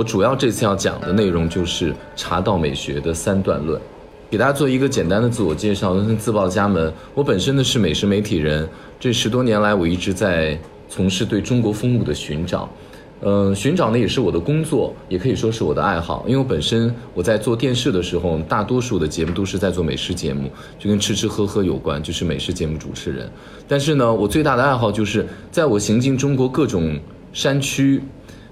我主要这次要讲的内容就是茶道美学的三段论，给大家做一个简单的自我介绍，自报家门。我本身呢是美食媒体人，这十多年来我一直在从事对中国风物的寻找。嗯，寻找呢也是我的工作，也可以说是我的爱好。因为我本身我在做电视的时候，大多数的节目都是在做美食节目，就跟吃吃喝喝有关，就是美食节目主持人。但是呢，我最大的爱好就是在我行进中国各种山区，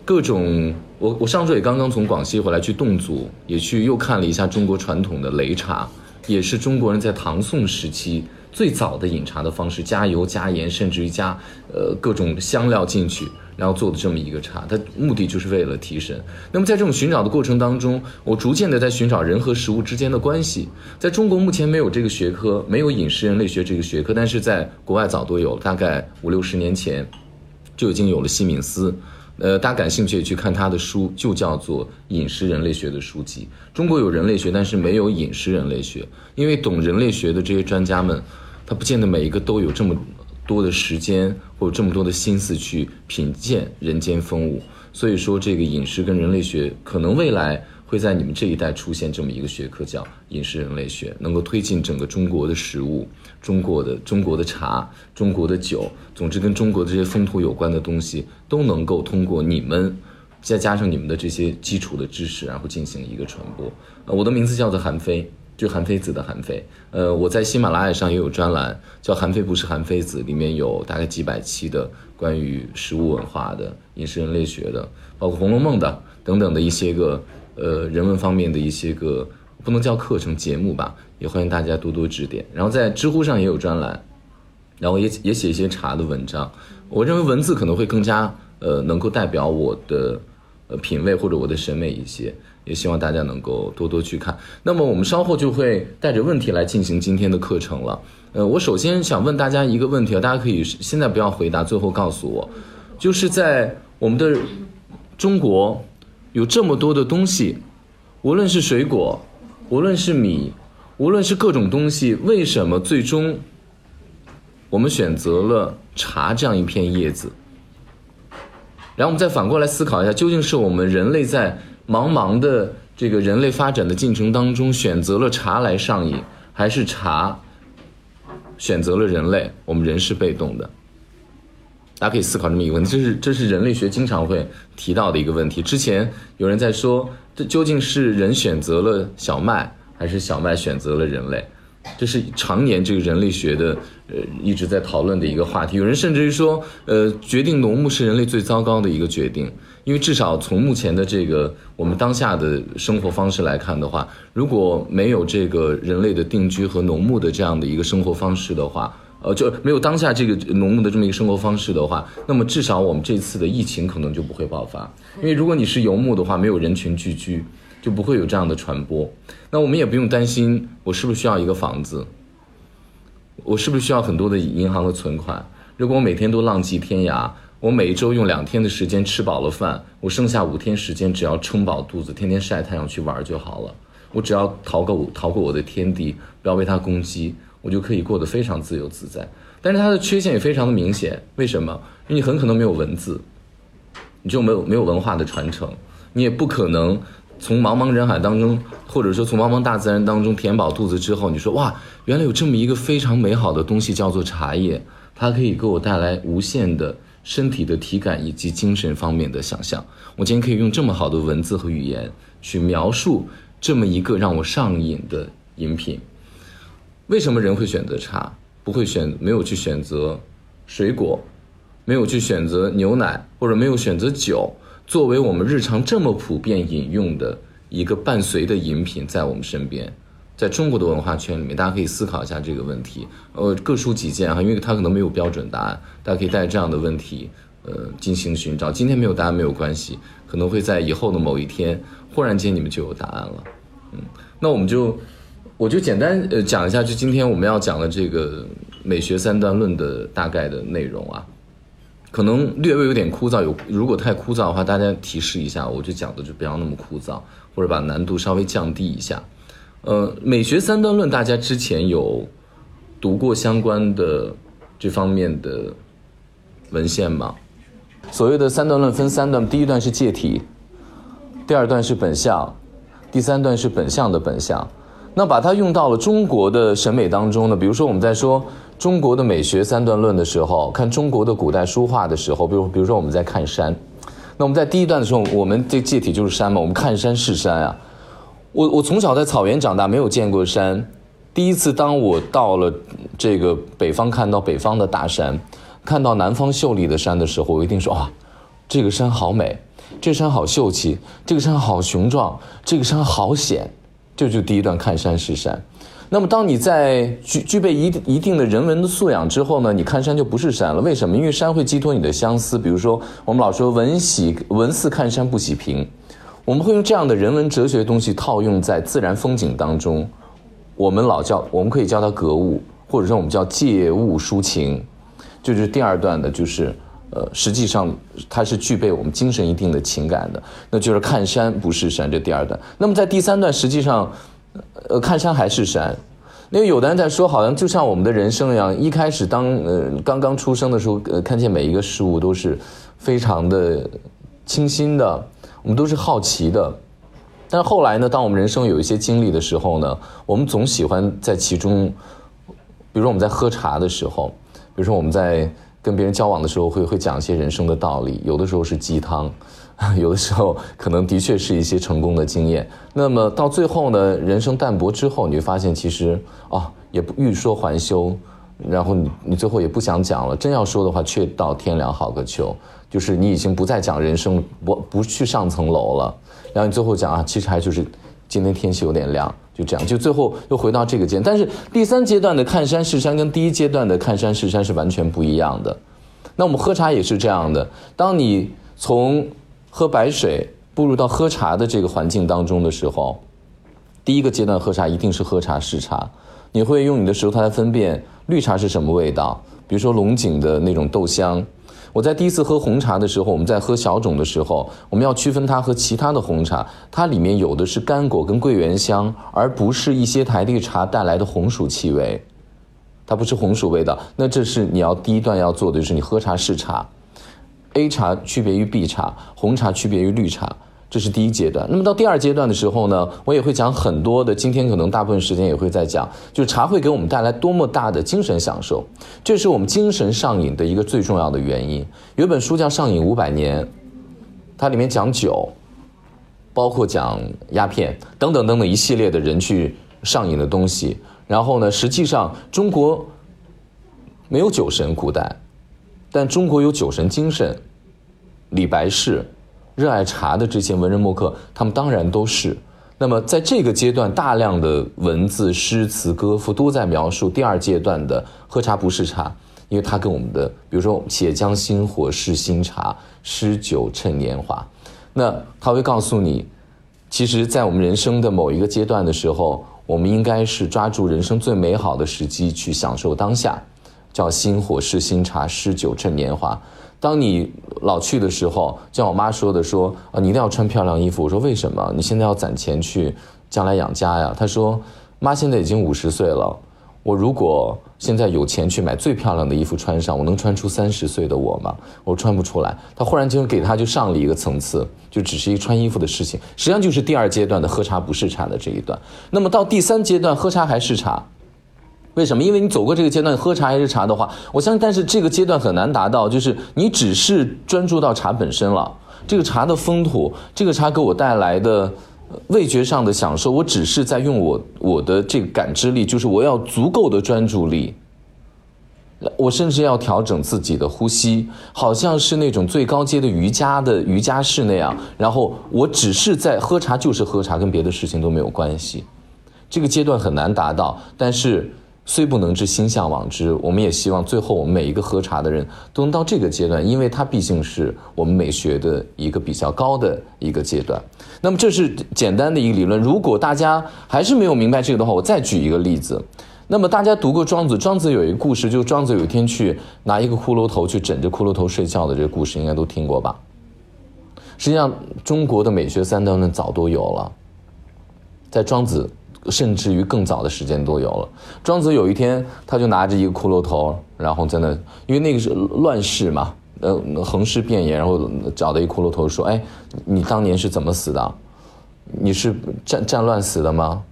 各种我我上周也刚刚从广西回来去侗族，也去又看了一下中国传统的擂茶，也是中国人在唐宋时期最早的饮茶的方式，加油加盐，甚至于加呃各种香料进去。然后做的这么一个茶，它目的就是为了提神。那么在这种寻找的过程当中，我逐渐的在寻找人和食物之间的关系。在中国目前没有这个学科，没有饮食人类学这个学科，但是在国外早都有，大概五六十年前就已经有了西敏斯。呃，大家感兴趣也去看他的书，就叫做《饮食人类学》的书籍。中国有人类学，但是没有饮食人类学，因为懂人类学的这些专家们，他不见得每一个都有这么。多的时间或者这么多的心思去品鉴人间风物，所以说这个饮食跟人类学可能未来会在你们这一代出现这么一个学科，叫饮食人类学，能够推进整个中国的食物、中国的中国的茶、中国的酒，总之跟中国的这些风土有关的东西，都能够通过你们再加上你们的这些基础的知识，然后进行一个传播。我的名字叫做韩非。就韩非子的韩非，呃，我在喜马拉雅上也有专栏，叫《韩非不是韩非子》，里面有大概几百期的关于食物文化的、饮食人类学的，包括《红楼梦》的等等的一些个，呃，人文方面的一些个，不能叫课程节目吧，也欢迎大家多多指点。然后在知乎上也有专栏，然后也也写一些茶的文章。我认为文字可能会更加，呃，能够代表我的，呃，品味或者我的审美一些。也希望大家能够多多去看。那么我们稍后就会带着问题来进行今天的课程了。呃，我首先想问大家一个问题啊，大家可以现在不要回答，最后告诉我，就是在我们的中国有这么多的东西，无论是水果，无论是米，无论是各种东西，为什么最终我们选择了茶这样一片叶子？然后我们再反过来思考一下，究竟是我们人类在茫茫的这个人类发展的进程当中，选择了茶来上瘾，还是茶选择了人类？我们人是被动的。大家可以思考这么一个问题，这是这是人类学经常会提到的一个问题。之前有人在说，这究竟是人选择了小麦，还是小麦选择了人类？这是常年这个人类学的呃一直在讨论的一个话题。有人甚至于说，呃，决定农牧是人类最糟糕的一个决定。因为至少从目前的这个我们当下的生活方式来看的话，如果没有这个人类的定居和农牧的这样的一个生活方式的话，呃，就没有当下这个农牧的这么一个生活方式的话，那么至少我们这次的疫情可能就不会爆发。因为如果你是游牧的话，没有人群聚居，就不会有这样的传播。那我们也不用担心我是不是需要一个房子，我是不是需要很多的银行的存款？如果我每天都浪迹天涯。我每一周用两天的时间吃饱了饭，我剩下五天时间只要撑饱肚子，天天晒太阳去玩就好了。我只要逃过逃过我的天敌，不要被它攻击，我就可以过得非常自由自在。但是它的缺陷也非常的明显，为什么？因为你很可能没有文字，你就没有没有文化的传承，你也不可能从茫茫人海当中，或者说从茫茫大自然当中填饱肚子之后，你说哇，原来有这么一个非常美好的东西叫做茶叶，它可以给我带来无限的。身体的体感以及精神方面的想象，我今天可以用这么好的文字和语言去描述这么一个让我上瘾的饮品。为什么人会选择茶，不会选没有去选择水果，没有去选择牛奶，或者没有选择酒，作为我们日常这么普遍饮用的一个伴随的饮品在我们身边？在中国的文化圈里面，大家可以思考一下这个问题。呃，各抒己见哈，因为它可能没有标准答案，大家可以带着这样的问题，呃，进行寻找。今天没有答案没有关系，可能会在以后的某一天，忽然间你们就有答案了。嗯，那我们就，我就简单呃讲一下，就今天我们要讲的这个美学三段论的大概的内容啊，可能略微有点枯燥，有如果太枯燥的话，大家提示一下，我就讲的就不要那么枯燥，或者把难度稍微降低一下。呃，美学三段论，大家之前有读过相关的这方面的文献吗？所谓的三段论分三段，第一段是借题，第二段是本相，第三段是本相的本相。那把它用到了中国的审美当中呢？比如说我们在说中国的美学三段论的时候，看中国的古代书画的时候，比如比如说我们在看山，那我们在第一段的时候，我们这介体就是山嘛，我们看山是山啊。我我从小在草原长大，没有见过山。第一次当我到了这个北方，看到北方的大山，看到南方秀丽的山的时候，我一定说啊，这个山好美，这山好秀气，这个山好雄壮，这个山好险。这就第一段看山是山。那么当你在具具备一一定的人文的素养之后呢，你看山就不是山了。为什么？因为山会寄托你的相思。比如说，我们老说闻喜闻似看山不喜平，我们会用这样的人文哲学东西套用在自然风景当中。我们老叫，我们可以叫它格物，或者说我们叫借物抒情，就是第二段的，就是呃，实际上它是具备我们精神一定的情感的，那就是看山不是山，这第二段。那么在第三段，实际上，呃，看山还是山，因为有的人在说，好像就像我们的人生一样，一开始当呃刚刚出生的时候，呃，看见每一个事物都是非常的清新的，我们都是好奇的。但后来呢？当我们人生有一些经历的时候呢，我们总喜欢在其中，比如说我们在喝茶的时候，比如说我们在跟别人交往的时候，会会讲一些人生的道理。有的时候是鸡汤，有的时候可能的确是一些成功的经验。那么到最后呢，人生淡薄之后，你会发现其实啊，也不欲说还休，然后你你最后也不想讲了。真要说的话，却道天凉好个秋，就是你已经不再讲人生，不不去上层楼了。然后你最后讲啊，其实还就是今天天气有点凉，就这样，就最后又回到这个阶段。但是第三阶段的看山是山，跟第一阶段的看山是山是完全不一样的。那我们喝茶也是这样的，当你从喝白水步入到喝茶的这个环境当中的时候，第一个阶段喝茶一定是喝茶试茶，你会用你的舌头来分辨绿茶是什么味道，比如说龙井的那种豆香。我在第一次喝红茶的时候，我们在喝小种的时候，我们要区分它和其他的红茶，它里面有的是干果跟桂圆香，而不是一些台地茶带来的红薯气味，它不是红薯味道。那这是你要第一段要做的，就是你喝茶试茶，A 茶区别于 B 茶，红茶区别于绿茶。这是第一阶段。那么到第二阶段的时候呢，我也会讲很多的。今天可能大部分时间也会在讲，就是茶会给我们带来多么大的精神享受，这是我们精神上瘾的一个最重要的原因。有本书叫《上瘾五百年》，它里面讲酒，包括讲鸦片等等等等一系列的人去上瘾的东西。然后呢，实际上中国没有酒神古代，但中国有酒神精神，李白是。热爱茶的这些文人墨客，他们当然都是。那么，在这个阶段，大量的文字、诗词、歌赋都在描述第二阶段的喝茶不是茶，因为它跟我们的，比如说“且将新火试新茶，诗酒趁年华”，那他会告诉你，其实，在我们人生的某一个阶段的时候，我们应该是抓住人生最美好的时机去享受当下，叫“新火试新茶，诗酒趁年华”。当你老去的时候，像我妈说的，说啊，你一定要穿漂亮衣服。我说为什么？你现在要攒钱去将来养家呀。她说，妈现在已经五十岁了，我如果现在有钱去买最漂亮的衣服穿上，我能穿出三十岁的我吗？我穿不出来。她忽然间给她就上了一个层次，就只是一个穿衣服的事情，实际上就是第二阶段的喝茶不是茶的这一段。那么到第三阶段，喝茶还是茶。为什么？因为你走过这个阶段，喝茶还是茶的话，我相信，但是这个阶段很难达到，就是你只是专注到茶本身了，这个茶的风土，这个茶给我带来的味觉上的享受，我只是在用我我的这个感知力，就是我要足够的专注力，我甚至要调整自己的呼吸，好像是那种最高阶的瑜伽的瑜伽室那样，然后我只是在喝茶，就是喝茶，跟别的事情都没有关系，这个阶段很难达到，但是。虽不能知，心向往之。我们也希望最后我们每一个喝茶的人都能到这个阶段，因为它毕竟是我们美学的一个比较高的一个阶段。那么这是简单的一个理论。如果大家还是没有明白这个的话，我再举一个例子。那么大家读过庄子，庄子有一个故事，就庄子有一天去拿一个骷髅头去枕着骷髅头睡觉的这个故事，应该都听过吧？实际上，中国的美学三段论早都有了，在庄子。甚至于更早的时间都有了。庄子有一天，他就拿着一个骷髅头，然后在那，因为那个是乱世嘛，呃横尸遍野，然后找到一骷髅头说：“哎，你当年是怎么死的？你是战战乱死的吗？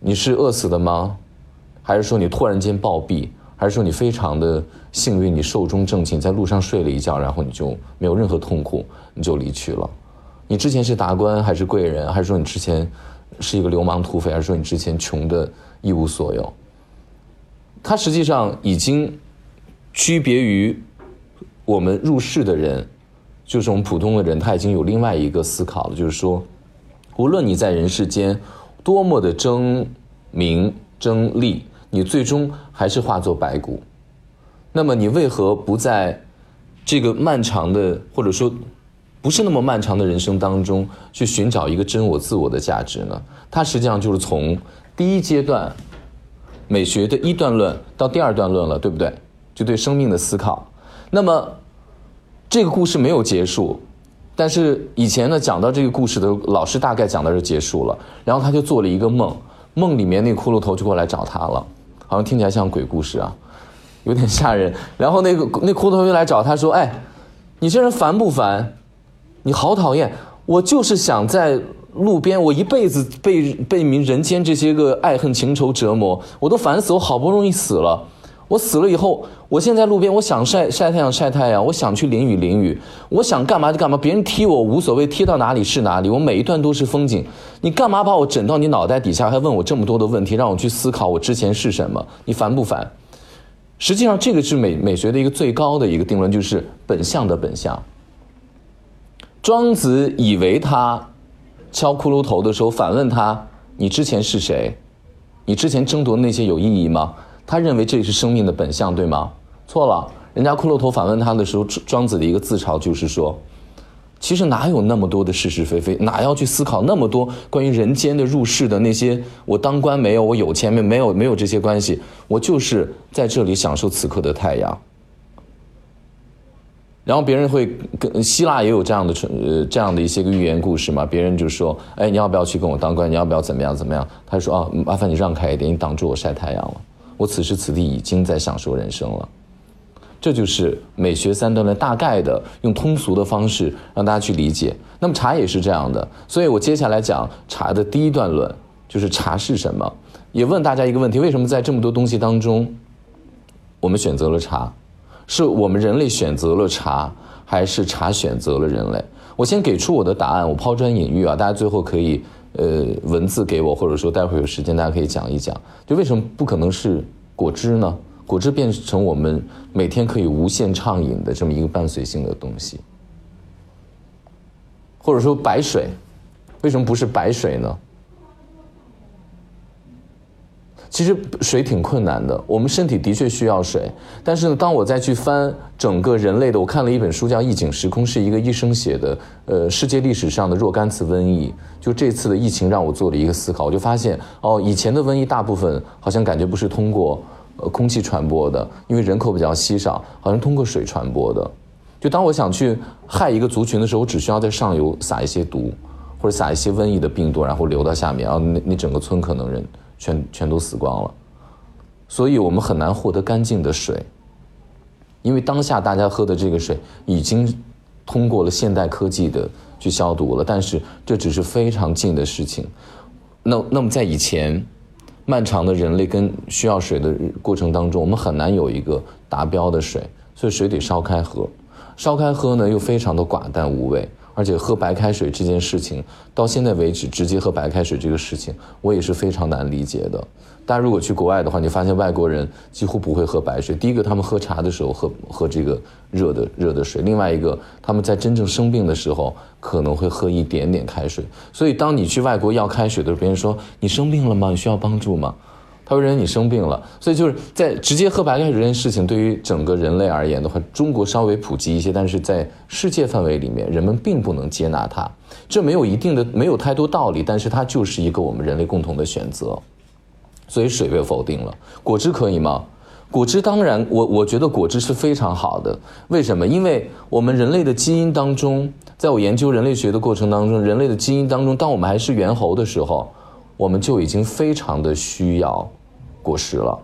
你是饿死的吗？还是说你突然间暴毙？还是说你非常的幸运，你寿终正寝，在路上睡了一觉，然后你就没有任何痛苦，你就离去了？你之前是达官还是贵人？还是说你之前是一个流氓土匪？还是说你之前穷的一无所有？”他实际上已经区别于我们入世的人，就是我们普通的人，他已经有另外一个思考了，就是说，无论你在人世间多么的争名争利，你最终还是化作白骨。那么，你为何不在这个漫长的或者说不是那么漫长的人生当中去寻找一个真我、自我的价值呢？它实际上就是从第一阶段。美学的一段论到第二段论了，对不对？就对生命的思考。那么，这个故事没有结束，但是以前呢，讲到这个故事的老师大概讲到这结束了。然后他就做了一个梦，梦里面那骷髅头就过来找他了，好像听起来像鬼故事啊，有点吓人。然后那个那骷髅头又来找他说：“哎，你这人烦不烦？你好讨厌！我就是想在。”路边，我一辈子被被民人间这些个爱恨情仇折磨，我都烦死。我好不容易死了，我死了以后，我现在路边，我想晒晒太阳晒太阳，我想去淋雨淋雨，我想干嘛就干嘛。别人踢我无所谓，踢到哪里是哪里。我每一段都是风景。你干嘛把我整到你脑袋底下，还问我这么多的问题，让我去思考我之前是什么？你烦不烦？实际上，这个是美美学的一个最高的一个定论，就是本相的本相。庄子以为他。敲骷髅头的时候，反问他：“你之前是谁？你之前争夺那些有意义吗？”他认为这是生命的本相，对吗？错了。人家骷髅头反问他的时候，庄子的一个自嘲就是说：“其实哪有那么多的是是非非？哪要去思考那么多关于人间的入世的那些？我当官没有，我有钱没没有没有这些关系？我就是在这里享受此刻的太阳。”然后别人会跟希腊也有这样的呃这样的一些个寓言故事嘛？别人就说：“哎，你要不要去跟我当官？你要不要怎么样怎么样？”他说：“啊，麻烦你让开一点，你挡住我晒太阳了。我此时此地已经在享受人生了。”这就是美学三段论大概的用通俗的方式让大家去理解。那么茶也是这样的，所以我接下来讲茶的第一段论，就是茶是什么？也问大家一个问题：为什么在这么多东西当中，我们选择了茶？是我们人类选择了茶，还是茶选择了人类？我先给出我的答案，我抛砖引玉啊，大家最后可以呃文字给我，或者说待会有时间大家可以讲一讲，就为什么不可能是果汁呢？果汁变成我们每天可以无限畅饮的这么一个伴随性的东西，或者说白水，为什么不是白水呢？其实水挺困难的，我们身体的确需要水。但是呢，当我再去翻整个人类的，我看了一本书叫《异景时空》，是一个医生写的。呃，世界历史上的若干次瘟疫，就这次的疫情让我做了一个思考，我就发现哦，以前的瘟疫大部分好像感觉不是通过呃空气传播的，因为人口比较稀少，好像通过水传播的。就当我想去害一个族群的时候，我只需要在上游撒一些毒，或者撒一些瘟疫的病毒，然后流到下面，然后那那整个村可能人。全全都死光了，所以我们很难获得干净的水，因为当下大家喝的这个水已经通过了现代科技的去消毒了，但是这只是非常近的事情。那那么在以前漫长的人类跟需要水的过程当中，我们很难有一个达标的水，所以水得烧开喝，烧开喝呢又非常的寡淡无味。而且喝白开水这件事情，到现在为止，直接喝白开水这个事情，我也是非常难理解的。大家如果去国外的话，你发现外国人几乎不会喝白水。第一个，他们喝茶的时候喝喝这个热的热的水；另外一个，他们在真正生病的时候可能会喝一点点开水。所以，当你去外国要开水的时候，别人说你生病了吗？你需要帮助吗？他会认为你生病了，所以就是在直接喝白开水这件事情，对于整个人类而言的话，中国稍微普及一些，但是在世界范围里面，人们并不能接纳它。这没有一定的，没有太多道理，但是它就是一个我们人类共同的选择。所以水被否定了，果汁可以吗？果汁当然，我我觉得果汁是非常好的。为什么？因为我们人类的基因当中，在我研究人类学的过程当中，人类的基因当中，当我们还是猿猴的时候，我们就已经非常的需要。果实了，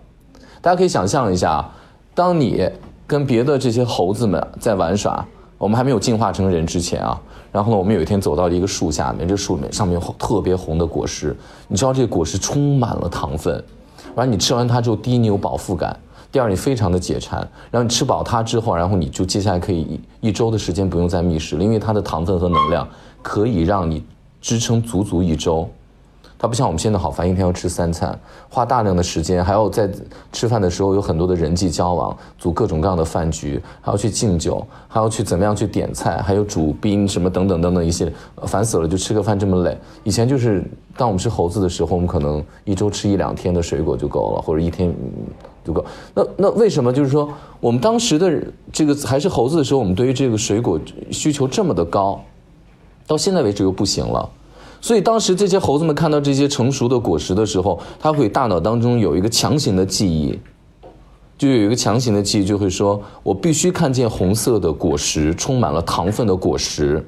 大家可以想象一下，当你跟别的这些猴子们在玩耍。我们还没有进化成人之前啊，然后呢，我们有一天走到了一个树下面，这树面上面有特别红的果实，你知道这个果实充满了糖分，完了你吃完它之后，第一你有饱腹感，第二你非常的解馋，然后你吃饱它之后，然后你就接下来可以一一周的时间不用再觅食了，因为它的糖分和能量可以让你支撑足足一周。它不像我们现在好烦，一天要吃三餐，花大量的时间，还要在吃饭的时候有很多的人际交往，组各种各样的饭局，还要去敬酒，还要去怎么样去点菜，还有煮冰什么等等等等一些，烦死了，就吃个饭这么累。以前就是当我们是猴子的时候，我们可能一周吃一两天的水果就够了，或者一天就够。那那为什么就是说我们当时的这个还是猴子的时候，我们对于这个水果需求这么的高，到现在为止又不行了？所以当时这些猴子们看到这些成熟的果实的时候，它会大脑当中有一个强行的记忆，就有一个强行的记忆，就会说：我必须看见红色的果实，充满了糖分的果实，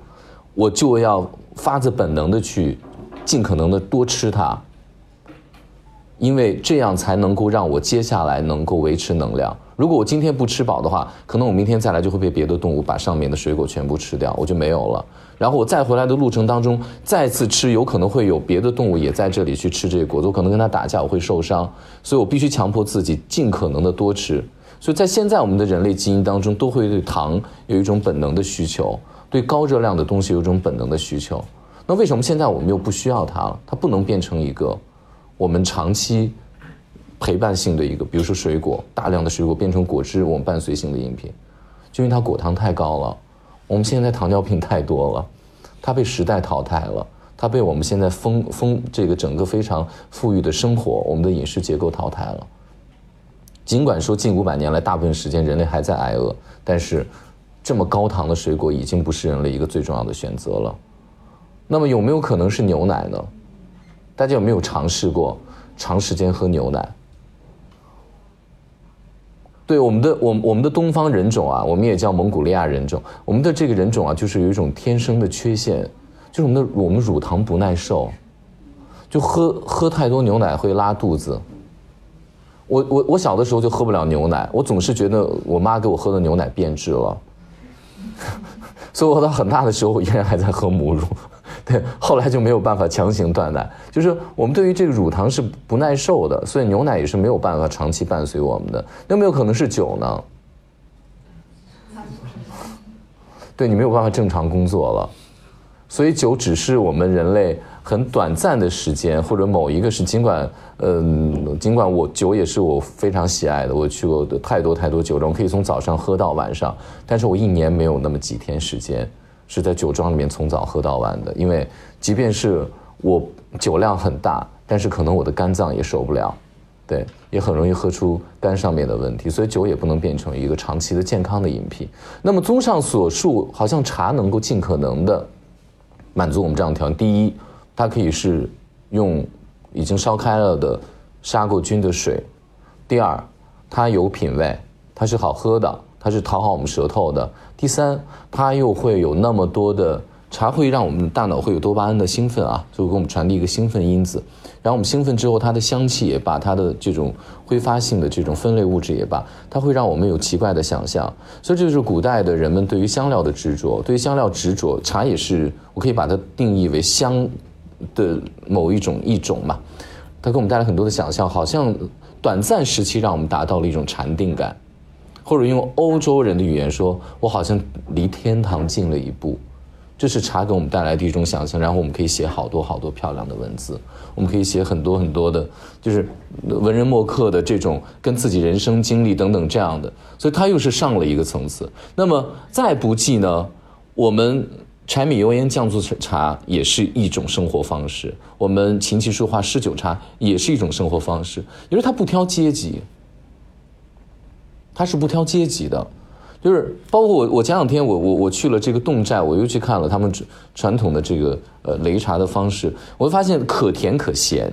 我就要发自本能的去，尽可能的多吃它，因为这样才能够让我接下来能够维持能量。如果我今天不吃饱的话，可能我明天再来就会被别的动物把上面的水果全部吃掉，我就没有了。然后我再回来的路程当中，再次吃，有可能会有别的动物也在这里去吃这个果子，我可能跟它打架，我会受伤，所以我必须强迫自己尽可能的多吃。所以在现在我们的人类基因当中，都会对糖有一种本能的需求，对高热量的东西有一种本能的需求。那为什么现在我们又不需要它了？它不能变成一个我们长期。陪伴性的一个，比如说水果，大量的水果变成果汁，我们伴随性的饮品，就因为它果糖太高了。我们现在糖尿病太多了，它被时代淘汰了，它被我们现在丰丰这个整个非常富裕的生活，我们的饮食结构淘汰了。尽管说近五百年来大部分时间人类还在挨饿，但是这么高糖的水果已经不是人类一个最重要的选择了。那么有没有可能是牛奶呢？大家有没有尝试过长时间喝牛奶？对我们的我我们的东方人种啊，我们也叫蒙古利亚人种。我们的这个人种啊，就是有一种天生的缺陷，就是我们的我们乳糖不耐受，就喝喝太多牛奶会拉肚子。我我我小的时候就喝不了牛奶，我总是觉得我妈给我喝的牛奶变质了，所以我到很大的时候，我依然还在喝母乳。对，后来就没有办法强行断奶，就是我们对于这个乳糖是不耐受的，所以牛奶也是没有办法长期伴随我们的。有没有可能是酒呢？对你没有办法正常工作了，所以酒只是我们人类很短暂的时间，或者某一个是尽管，嗯，尽管我酒也是我非常喜爱的，我去过的太多太多酒庄，可以从早上喝到晚上，但是我一年没有那么几天时间。是在酒庄里面从早喝到晚的，因为即便是我酒量很大，但是可能我的肝脏也受不了，对，也很容易喝出肝上面的问题，所以酒也不能变成一个长期的健康的饮品。那么综上所述，好像茶能够尽可能的满足我们这样的条件：第一，它可以是用已经烧开了的杀过菌的水；第二，它有品味，它是好喝的。它是讨好我们舌头的。第三，它又会有那么多的茶，会让我们大脑会有多巴胺的兴奋啊，就会给我们传递一个兴奋因子。然后我们兴奋之后，它的香气也罢，它的这种挥发性的这种分类物质也罢，它会让我们有奇怪的想象。所以这就是古代的人们对于香料的执着，对于香料执着。茶也是，我可以把它定义为香的某一种一种嘛。它给我们带来很多的想象，好像短暂时期让我们达到了一种禅定感。或者用欧洲人的语言说，我好像离天堂近了一步，这是茶给我们带来的一种想象。然后我们可以写好多好多漂亮的文字，我们可以写很多很多的，就是文人墨客的这种跟自己人生经历等等这样的。所以它又是上了一个层次。那么再不济呢，我们柴米油盐酱醋茶也是一种生活方式，我们琴棋书画诗酒茶也是一种生活方式，因为它不挑阶级。它是不挑阶级的，就是包括我，我前两天我我我去了这个侗寨，我又去看了他们传统的这个呃擂茶的方式，我会发现可甜可咸，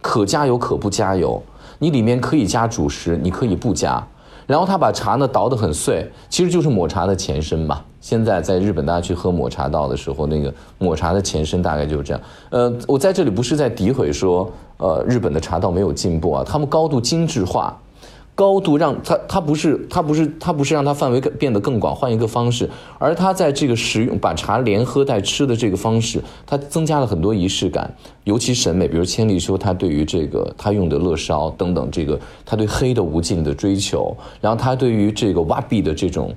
可加油可不加油，你里面可以加主食，你可以不加，然后他把茶呢捣得很碎，其实就是抹茶的前身吧。现在在日本大家去喝抹茶道的时候，那个抹茶的前身大概就是这样。呃，我在这里不是在诋毁说呃日本的茶道没有进步啊，他们高度精致化。高度让它它不是它不是它不是让它范围变得更广，换一个方式，而它在这个食用把茶连喝带吃的这个方式，它增加了很多仪式感，尤其审美，比如千里说他对于这个他用的乐烧等等，这个他对黑的无尽的追求，然后他对于这个瓦比的这种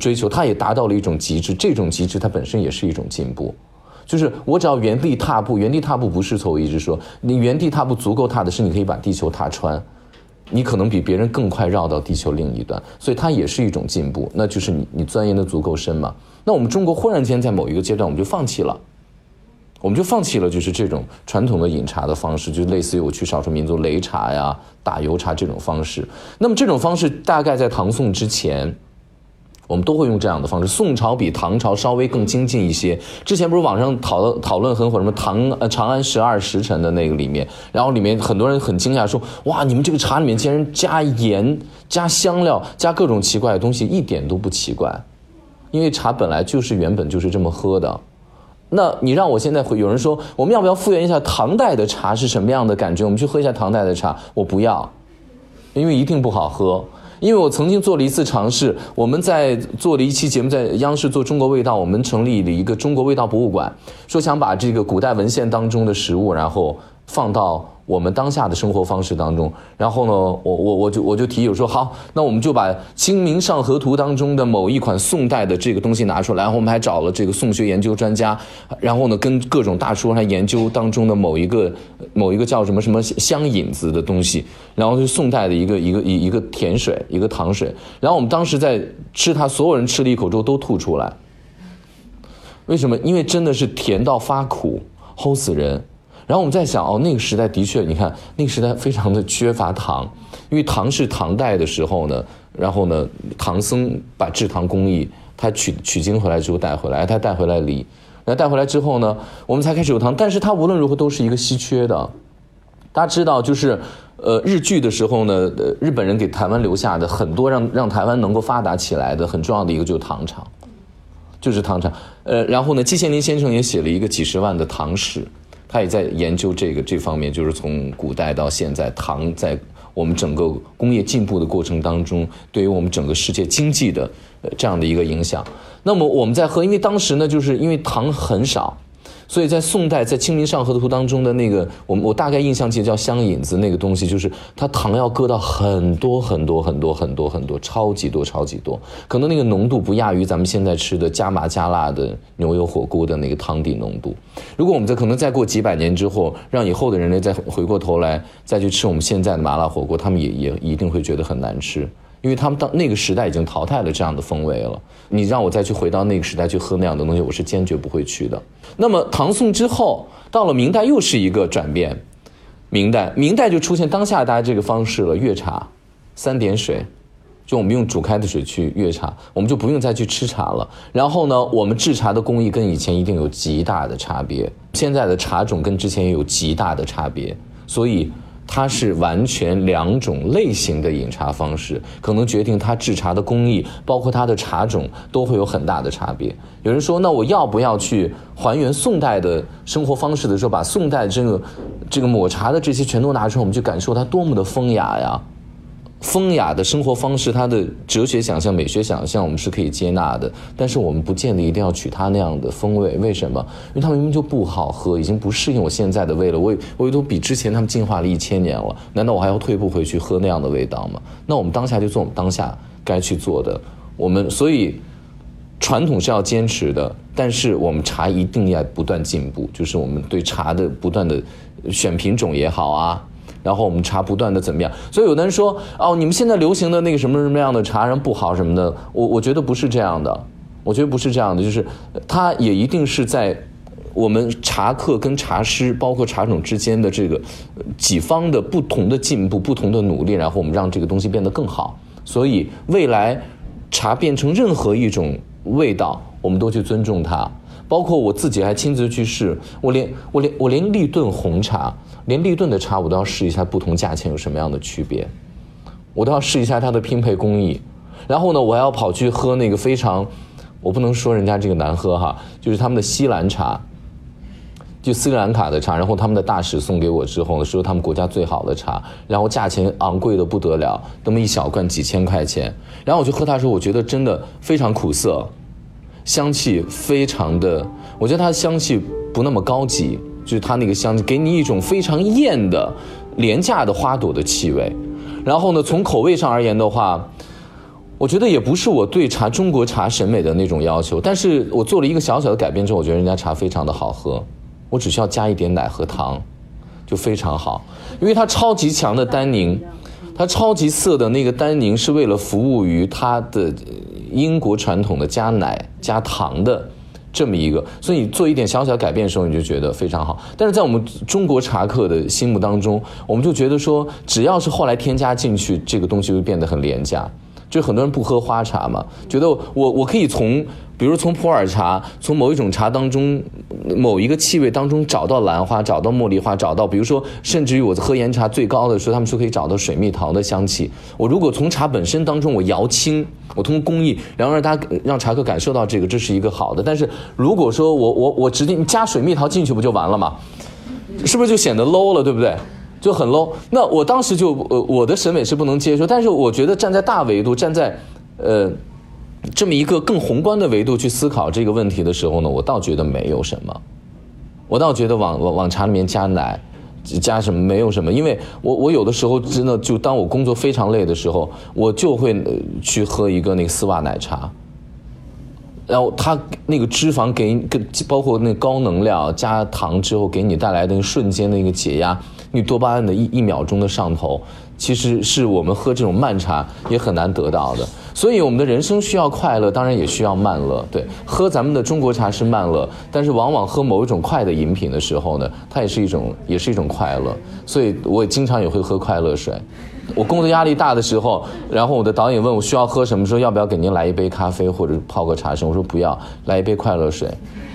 追求，他也达到了一种极致，这种极致它本身也是一种进步。就是我只要原地踏步，原地踏步不是错。我一直说，你原地踏步足够踏的是，你可以把地球踏穿，你可能比别人更快绕到地球另一端，所以它也是一种进步。那就是你你钻研的足够深嘛。那我们中国忽然间在某一个阶段，我们就放弃了，我们就放弃了就是这种传统的饮茶的方式，就类似于我去少数民族擂茶呀、打油茶这种方式。那么这种方式大概在唐宋之前。我们都会用这样的方式。宋朝比唐朝稍微更精进一些。之前不是网上讨论讨论很火什么唐呃长安十二时辰的那个里面，然后里面很多人很惊讶说：“哇，你们这个茶里面竟然加盐、加香料、加各种奇怪的东西，一点都不奇怪，因为茶本来就是原本就是这么喝的。那你让我现在会有人说，我们要不要复原一下唐代的茶是什么样的感觉？我们去喝一下唐代的茶，我不要，因为一定不好喝。”因为我曾经做了一次尝试，我们在做了一期节目，在央视做中国味道，我们成立了一个中国味道博物馆，说想把这个古代文献当中的食物，然后放到。我们当下的生活方式当中，然后呢，我我我就我就提议说好，那我们就把《清明上河图》当中的某一款宋代的这个东西拿出来，然后我们还找了这个宋学研究专家，然后呢，跟各种大叔来研究当中的某一个某一个叫什么什么香引子的东西，然后是宋代的一个一个一一个甜水，一个糖水，然后我们当时在吃它，所有人吃了一口之后都吐出来，为什么？因为真的是甜到发苦，齁死人。然后我们在想，哦，那个时代的确，你看那个时代非常的缺乏糖，因为糖是唐代的时候呢，然后呢，唐僧把制糖工艺他取取经回来之后带回来，他带回来梨，然后带回来之后呢，我们才开始有糖。但是它无论如何都是一个稀缺的。大家知道，就是呃日剧的时候呢，呃日本人给台湾留下的很多让让台湾能够发达起来的很重要的一个就是糖厂，就是糖厂。呃，然后呢，季羡林先生也写了一个几十万的糖史。他也在研究这个这方面，就是从古代到现在，糖在我们整个工业进步的过程当中，对于我们整个世界经济的呃这样的一个影响。那么我们在喝，因为当时呢，就是因为糖很少。所以在宋代，在《清明上河图》当中的那个，我我大概印象记得叫香引子那个东西，就是它糖要搁到很多很多很多很多很多，超级多超级多，可能那个浓度不亚于咱们现在吃的加麻加辣的牛油火锅的那个汤底浓度。如果我们在可能再过几百年之后，让以后的人类再回过头来再去吃我们现在的麻辣火锅，他们也也一定会觉得很难吃。因为他们到那个时代已经淘汰了这样的风味了，你让我再去回到那个时代去喝那样的东西，我是坚决不会去的。那么唐宋之后，到了明代又是一个转变，明代明代就出现当下大家这个方式了，粤茶，三点水，就我们用煮开的水去粤茶，我们就不用再去吃茶了。然后呢，我们制茶的工艺跟以前一定有极大的差别，现在的茶种跟之前也有极大的差别，所以。它是完全两种类型的饮茶方式，可能决定它制茶的工艺，包括它的茶种都会有很大的差别。有人说，那我要不要去还原宋代的生活方式的时候，把宋代这个这个抹茶的这些全都拿出来，我们去感受它多么的风雅呀？风雅的生活方式，它的哲学想象、美学想象，我们是可以接纳的。但是我们不见得一定要取它那样的风味。为什么？因为它明明就不好喝，已经不适应我现在的味了。我我都比之前他们进化了一千年了，难道我还要退步回去喝那样的味道吗？那我们当下就做我们当下该去做的。我们所以传统是要坚持的，但是我们茶一定要不断进步，就是我们对茶的不断的选品种也好啊。然后我们茶不断的怎么样？所以有的人说哦，你们现在流行的那个什么什么样的茶然后不好什么的，我我觉得不是这样的，我觉得不是这样的，就是它也一定是在我们茶客跟茶师，包括茶种之间的这个几方的不同的进步、不同的努力，然后我们让这个东西变得更好。所以未来茶变成任何一种味道，我们都去尊重它。包括我自己还亲自去试，我连我连我连立顿红茶。连立顿的茶我都要试一下，不同价钱有什么样的区别，我都要试一下它的拼配工艺。然后呢，我还要跑去喝那个非常，我不能说人家这个难喝哈，就是他们的西兰茶。就斯里兰卡的茶，然后他们的大使送给我之后呢，说他们国家最好的茶，然后价钱昂贵的不得了，那么一小罐几千块钱，然后我就喝它的时候，我觉得真的非常苦涩，香气非常的，我觉得它的香气不那么高级，就是它那个香气给你一种非常艳的、廉价的花朵的气味，然后呢，从口味上而言的话。我觉得也不是我对茶中国茶审美的那种要求，但是我做了一个小小的改变之后，我觉得人家茶非常的好喝，我只需要加一点奶和糖，就非常好，因为它超级强的单宁，它超级涩的那个单宁是为了服务于它的英国传统的加奶加糖的这么一个，所以你做一点小小改变的时候，你就觉得非常好。但是在我们中国茶客的心目当中，我们就觉得说，只要是后来添加进去，这个东西会变得很廉价。就很多人不喝花茶嘛，觉得我我可以从，比如从普洱茶，从某一种茶当中，某一个气味当中找到兰花，找到茉莉花，找到，比如说，甚至于我喝岩茶最高的时候，他们说可以找到水蜜桃的香气。我如果从茶本身当中我摇青，我通过工艺，然后让大家让茶客感受到这个，这是一个好的。但是如果说我我我直接加水蜜桃进去不就完了吗？是不是就显得 low 了，对不对？就很 low，那我当时就呃我的审美是不能接受，但是我觉得站在大维度，站在呃这么一个更宏观的维度去思考这个问题的时候呢，我倒觉得没有什么，我倒觉得往往往茶里面加奶，加什么没有什么，因为我我有的时候真的就当我工作非常累的时候，我就会去喝一个那个丝袜奶茶，然后它那个脂肪给跟包括那高能量加糖之后给你带来的瞬间的一个解压。你多巴胺的一一秒钟的上头，其实是我们喝这种慢茶也很难得到的。所以我们的人生需要快乐，当然也需要慢乐。对，喝咱们的中国茶是慢乐，但是往往喝某一种快的饮品的时候呢，它也是一种，也是一种快乐。所以我也经常也会喝快乐水。我工作压力大的时候，然后我的导演问我需要喝什么，说要不要给您来一杯咖啡或者泡个茶什么，我说不要，来一杯快乐水。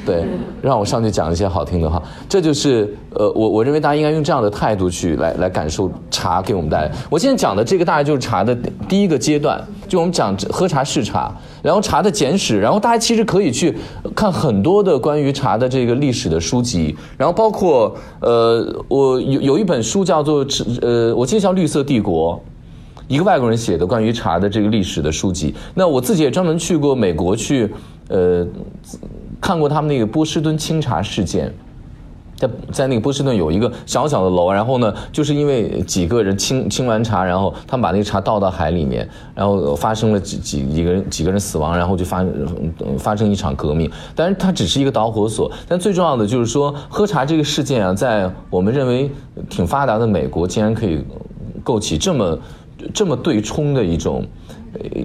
对，让我上去讲一些好听的话，这就是呃，我我认为大家应该用这样的态度去来来感受茶给我们带来。我现在讲的这个大概就是茶的第一个阶段，就我们讲喝茶试茶，然后茶的简史，然后大家其实可以去看很多的关于茶的这个历史的书籍，然后包括呃，我有有一本书叫做呃，我记得叫《绿色帝国》，一个外国人写的关于茶的这个历史的书籍。那我自己也专门去过美国去呃。看过他们那个波士顿清茶事件，在在那个波士顿有一个小小的楼，然后呢，就是因为几个人清清完茶，然后他们把那个茶倒到海里面，然后发生了几几几个人几个人死亡，然后就发发生一场革命。但是它只是一个导火索，但最重要的就是说，喝茶这个事件啊，在我们认为挺发达的美国，竟然可以构起这么这么对冲的一种。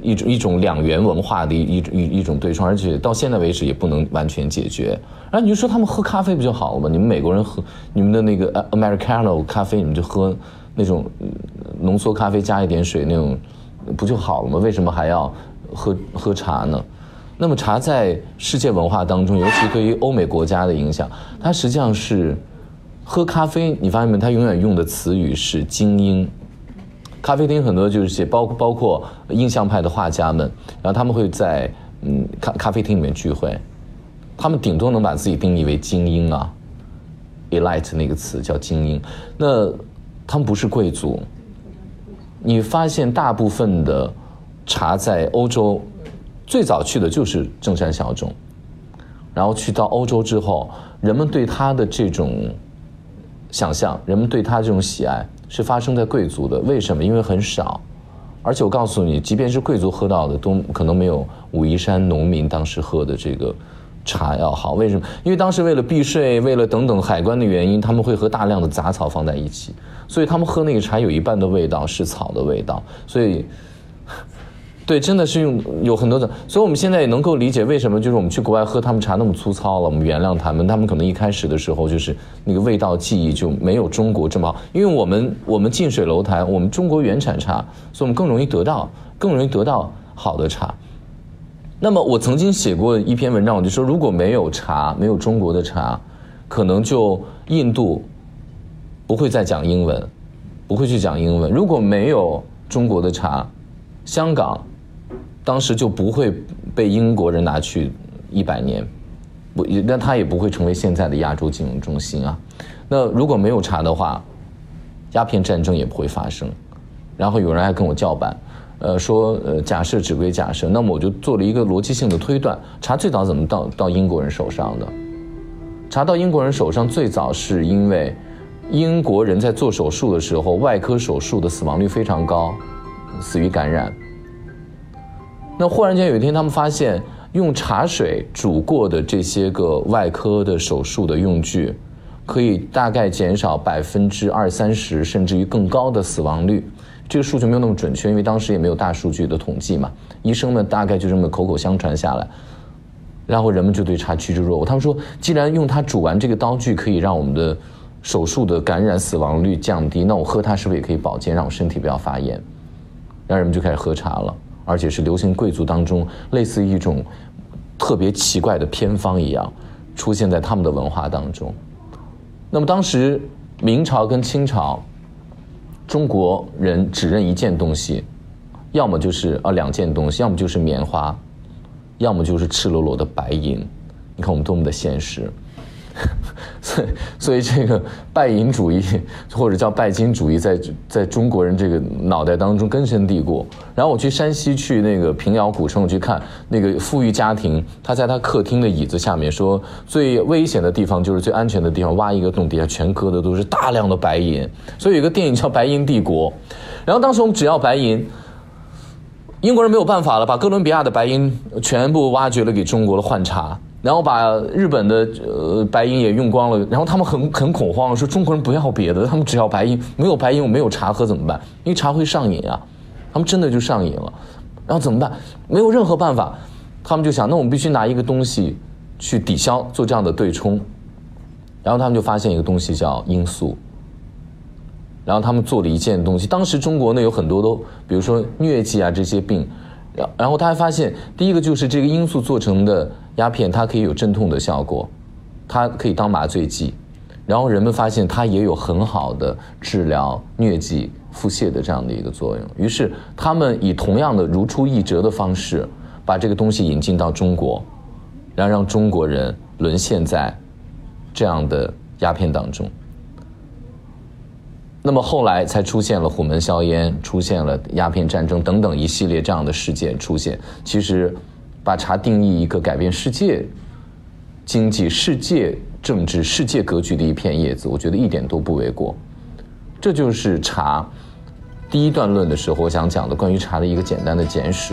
一种一种两元文化的一一一一种对冲，而且到现在为止也不能完全解决。然后你就说他们喝咖啡不就好了吗？你们美国人喝你们的那个 Americano 咖啡，你们就喝那种浓缩咖啡加一点水那种，不就好了吗？为什么还要喝喝茶呢？那么茶在世界文化当中，尤其对于欧美国家的影响，它实际上是喝咖啡。你发现没？它永远用的词语是精英。咖啡厅很多就是写包包括印象派的画家们，然后他们会在嗯咖咖啡厅里面聚会，他们顶多能把自己定义为精英啊，elite 那个词叫精英，那他们不是贵族。你发现大部分的茶在欧洲最早去的就是正山小种，然后去到欧洲之后，人们对他的这种想象，人们对他这种喜爱。是发生在贵族的，为什么？因为很少，而且我告诉你，即便是贵族喝到的，都可能没有武夷山农民当时喝的这个茶要好。为什么？因为当时为了避税，为了等等海关的原因，他们会和大量的杂草放在一起，所以他们喝那个茶有一半的味道是草的味道，所以。对，真的是用有很多的，所以我们现在也能够理解为什么就是我们去国外喝他们茶那么粗糙了。我们原谅他们，他们可能一开始的时候就是那个味道记忆就没有中国这么好，因为我们我们近水楼台，我们中国原产茶，所以我们更容易得到更容易得到好的茶。那么我曾经写过一篇文章，我就说如果没有茶，没有中国的茶，可能就印度不会再讲英文，不会去讲英文。如果没有中国的茶，香港。当时就不会被英国人拿去一百年，不，那它也不会成为现在的亚洲金融中心啊。那如果没有茶的话，鸦片战争也不会发生。然后有人还跟我叫板，呃，说呃，假设只归假设。那么我就做了一个逻辑性的推断：茶最早怎么到到英国人手上的？茶到英国人手上最早是因为英国人在做手术的时候，外科手术的死亡率非常高，死于感染。那忽然间有一天，他们发现用茶水煮过的这些个外科的手术的用具，可以大概减少百分之二三十，甚至于更高的死亡率。这个数据没有那么准确，因为当时也没有大数据的统计嘛。医生们大概就这么口口相传下来，然后人们就对茶趋之若鹜。他们说，既然用它煮完这个刀具可以让我们的手术的感染死亡率降低，那我喝它是不是也可以保健，让我身体不要发炎？然后人们就开始喝茶了。而且是流行贵族当中，类似于一种特别奇怪的偏方一样，出现在他们的文化当中。那么当时明朝跟清朝，中国人只认一件东西，要么就是啊两件东西，要么就是棉花，要么就是赤裸裸的白银。你看我们多么的现实。所以，所以这个拜银主义或者叫拜金主义，在在中国人这个脑袋当中根深蒂固。然后我去山西去那个平遥古城，我去看那个富裕家庭，他在他客厅的椅子下面说，最危险的地方就是最安全的地方，挖一个洞，底下全搁的都是大量的白银。所以有个电影叫《白银帝国》，然后当时我们只要白银，英国人没有办法了，把哥伦比亚的白银全部挖掘了给中国了换茶。然后把日本的呃白银也用光了，然后他们很很恐慌，说中国人不要别的，他们只要白银，没有白银我没有茶喝怎么办？因为茶会上瘾啊，他们真的就上瘾了，然后怎么办？没有任何办法，他们就想，那我们必须拿一个东西去抵消，做这样的对冲，然后他们就发现一个东西叫罂粟，然后他们做了一件东西，当时中国呢有很多都，比如说疟疾啊这些病。然后他还发现，第一个就是这个罂粟做成的鸦片，它可以有镇痛的效果，它可以当麻醉剂。然后人们发现它也有很好的治疗疟疾、腹泻的这样的一个作用。于是他们以同样的如出一辙的方式，把这个东西引进到中国，然后让中国人沦陷在这样的鸦片当中。那么后来才出现了虎门销烟，出现了鸦片战争等等一系列这样的事件出现。其实，把茶定义一个改变世界经济、世界政治、世界格局的一片叶子，我觉得一点都不为过。这就是茶第一段论的时候我想讲的关于茶的一个简单的简史。